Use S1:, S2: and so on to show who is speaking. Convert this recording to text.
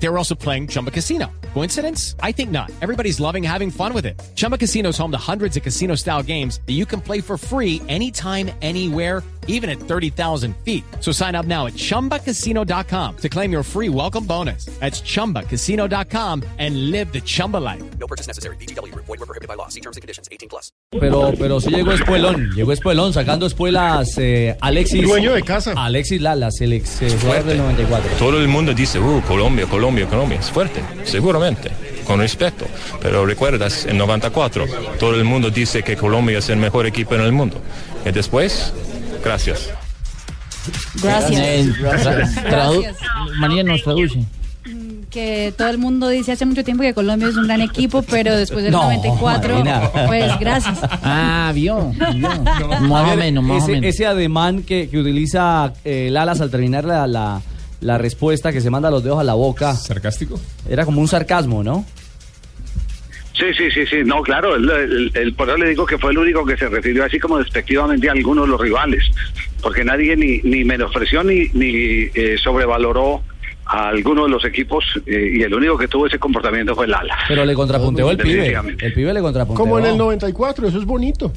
S1: They were also playing Chumba Casino. Coincidence? I think not. Everybody's loving having fun with it. Chumba Casino is home to hundreds of casino style games that you can play for free anytime, anywhere, even at 30,000 feet. So sign up now at chumbacasino.com to claim your free welcome bonus. That's chumbacasino.com and live the Chumba life.
S2: No purchase necessary. BGW. Void were prohibited by law. See terms and conditions. 18 plus.
S3: Pero, pero sí llegó Espuelón, llegó Espuelón sacando espuelas eh, Alexis.
S4: Dueño de casa.
S3: Alexis Lalas, el ex eh, jugador del 94.
S5: Todo el mundo dice, uh, Colombia, Colombia, Colombia. Es fuerte, seguramente, con respeto. Pero recuerdas, en 94, todo el mundo dice que Colombia es el mejor equipo en el mundo. Y después, gracias.
S6: Gracias. Gracias.
S7: María nos traduce.
S6: Que todo el mundo dice hace mucho tiempo que Colombia es un gran equipo, pero después del
S3: No,
S6: 94,
S3: Marina.
S6: pues gracias.
S7: Ah, vio. vio. Más o menos, más o
S3: ese,
S7: menos.
S3: ese ademán que, que utiliza eh, Lalas al terminar la, la, la respuesta que se manda los dedos a la boca,
S4: ¿Sarcástico?
S3: era como un sarcasmo, ¿no?
S8: Sí, sí, sí, sí, no, claro, el, el- el- por eso le digo que fue el único que se refirió así como despectivamente a algunos de los rivales, porque nadie ni, ni menospreció ni, ni eh, sobrevaloró a alguno de los equipos eh, y el único que tuvo ese comportamiento fue Lala.
S3: Pero le contrapunteó el pibe. El pibe le contrapunteó.
S4: Como en el 94, eso es bonito.